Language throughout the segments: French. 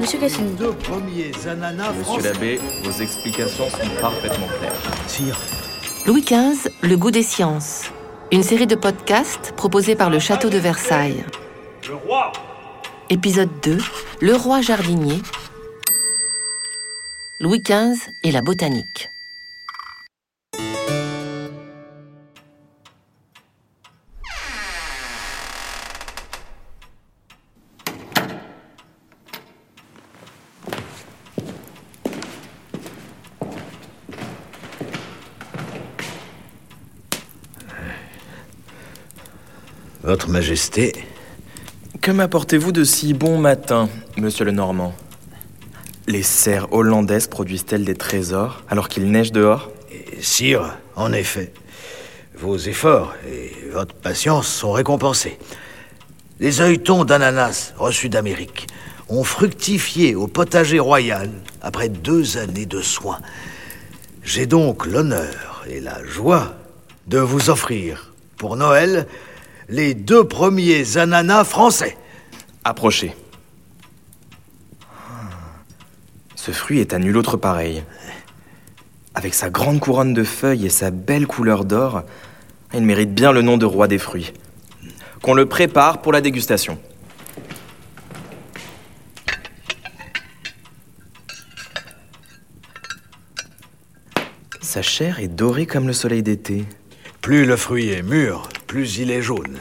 Monsieur Cassini. Deux premiers ananas Monsieur français. l'abbé, vos explications sont parfaitement claires. Sire, Louis XV, Le goût des sciences. Une série de podcasts proposés par le Château de Versailles. Le roi Épisode 2, Le roi jardinier. Louis XV et la botanique. Votre Majesté, Que m'apportez-vous de si bon matin, monsieur le Normand? Les serres hollandaises produisent-elles des trésors alors qu'il neige dehors? Sire, en effet, vos efforts et votre patience sont récompensés. Les œilletons d'ananas reçus d'Amérique ont fructifié au potager royal après deux années de soins. J'ai donc l'honneur et la joie de vous offrir, pour Noël, les deux premiers ananas français. Approchez. Ce fruit est à nul autre pareil. Avec sa grande couronne de feuilles et sa belle couleur d'or, il mérite bien le nom de roi des fruits. Qu'on le prépare pour la dégustation. Sa chair est dorée comme le soleil d'été. Plus le fruit est mûr, plus il est jaune.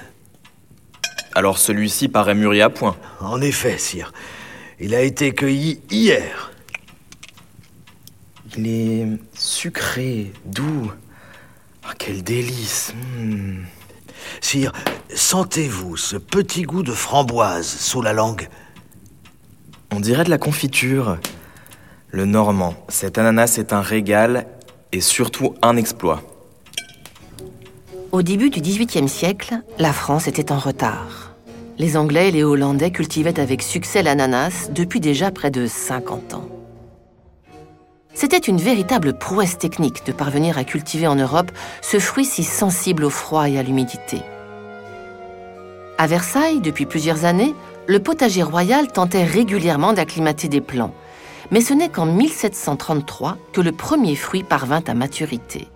Alors celui-ci paraît mûri à point. En effet, sire, il a été cueilli hier. Il est sucré, doux. Ah, quel délice. Hmm. Sire, sentez-vous ce petit goût de framboise sous la langue? On dirait de la confiture. Le Normand, cet ananas est un régal et surtout un exploit. Au début du XVIIIe siècle, la France était en retard. Les Anglais et les Hollandais cultivaient avec succès l'ananas depuis déjà près de 50 ans. C'était une véritable prouesse technique de parvenir à cultiver en Europe ce fruit si sensible au froid et à l'humidité. À Versailles, depuis plusieurs années, le potager royal tentait régulièrement d'acclimater des plants. Mais ce n'est qu'en 1733 que le premier fruit parvint à maturité.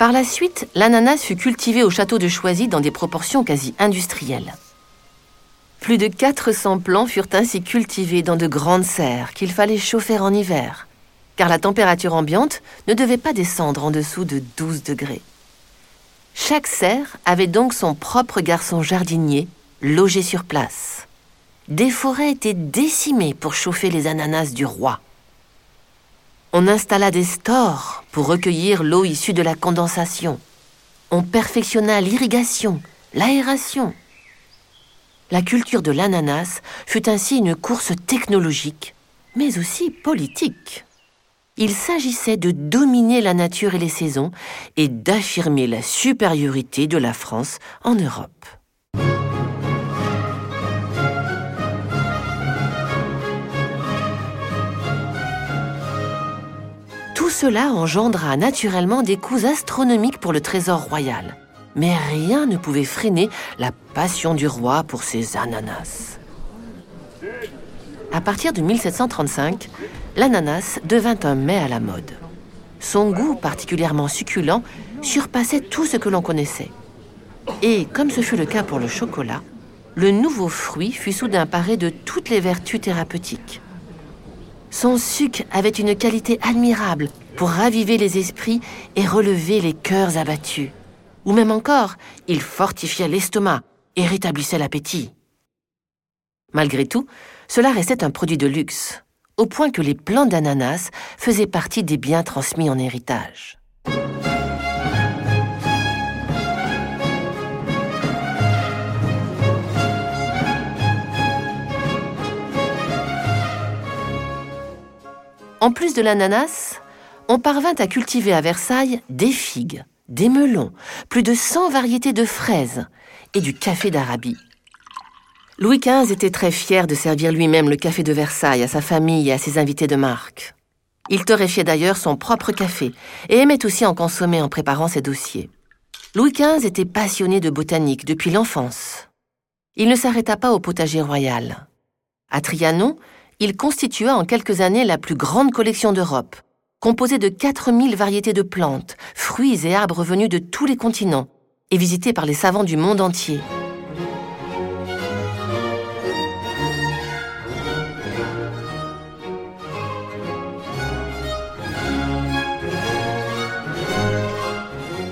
Par la suite, l'ananas fut cultivé au château de Choisy dans des proportions quasi industrielles. Plus de 400 plants furent ainsi cultivés dans de grandes serres qu'il fallait chauffer en hiver, car la température ambiante ne devait pas descendre en dessous de 12 degrés. Chaque serre avait donc son propre garçon jardinier logé sur place. Des forêts étaient décimées pour chauffer les ananas du roi. On installa des stores pour recueillir l'eau issue de la condensation. On perfectionna l'irrigation, l'aération. La culture de l'ananas fut ainsi une course technologique, mais aussi politique. Il s'agissait de dominer la nature et les saisons et d'affirmer la supériorité de la France en Europe. Cela engendra naturellement des coûts astronomiques pour le trésor royal. Mais rien ne pouvait freiner la passion du roi pour ses ananas. À partir de 1735, l'ananas devint un mets à la mode. Son goût particulièrement succulent surpassait tout ce que l'on connaissait. Et comme ce fut le cas pour le chocolat, le nouveau fruit fut soudain paré de toutes les vertus thérapeutiques. Son sucre avait une qualité admirable pour raviver les esprits et relever les cœurs abattus. Ou même encore, il fortifiait l'estomac et rétablissait l'appétit. Malgré tout, cela restait un produit de luxe, au point que les plants d'ananas faisaient partie des biens transmis en héritage. En plus de l'ananas, on parvint à cultiver à Versailles des figues, des melons, plus de 100 variétés de fraises et du café d'Arabie. Louis XV était très fier de servir lui-même le café de Versailles à sa famille et à ses invités de marque. Il torréfiait d'ailleurs son propre café et aimait aussi en consommer en préparant ses dossiers. Louis XV était passionné de botanique depuis l'enfance. Il ne s'arrêta pas au potager royal. À Trianon, il constitua en quelques années la plus grande collection d'Europe, composée de 4000 variétés de plantes, fruits et arbres venus de tous les continents et visités par les savants du monde entier.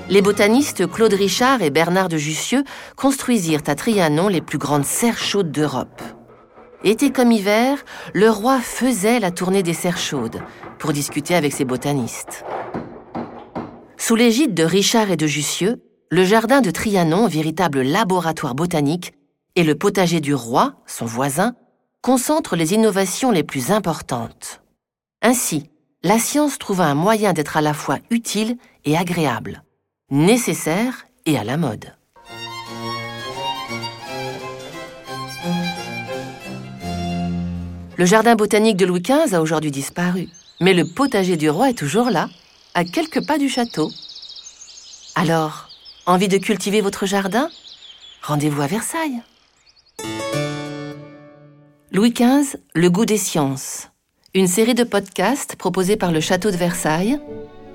Les botanistes Claude Richard et Bernard de Jussieu construisirent à Trianon les plus grandes serres chaudes d'Europe. Été comme hiver, le roi faisait la tournée des serres chaudes pour discuter avec ses botanistes. Sous l'égide de Richard et de Jussieu, le jardin de Trianon, véritable laboratoire botanique, et le potager du roi, son voisin, concentrent les innovations les plus importantes. Ainsi, la science trouva un moyen d'être à la fois utile et agréable nécessaire et à la mode. Le jardin botanique de Louis XV a aujourd'hui disparu, mais le potager du roi est toujours là, à quelques pas du château. Alors, envie de cultiver votre jardin? Rendez-vous à Versailles. Louis XV, Le goût des sciences. Une série de podcasts proposés par le Château de Versailles,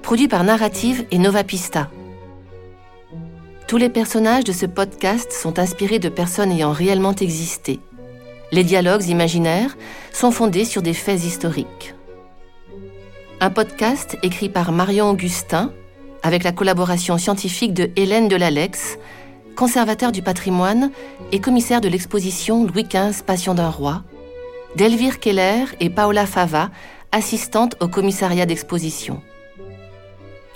produit par Narrative et Nova Pista. Tous les personnages de ce podcast sont inspirés de personnes ayant réellement existé. Les dialogues imaginaires sont fondés sur des faits historiques. Un podcast écrit par Marion Augustin, avec la collaboration scientifique de Hélène Delalex, conservateur du patrimoine et commissaire de l'exposition Louis XV Passion d'un roi, d'Elvire Keller et Paola Fava, assistante au commissariat d'exposition.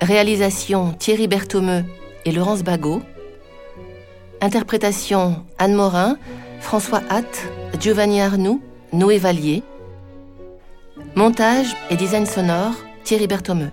Réalisation Thierry Berthomeux et Laurence Bagot. Interprétation Anne Morin, François Hatt, Giovanni Arnoux, Noé Vallier. Montage et design sonore Thierry Berthomeux.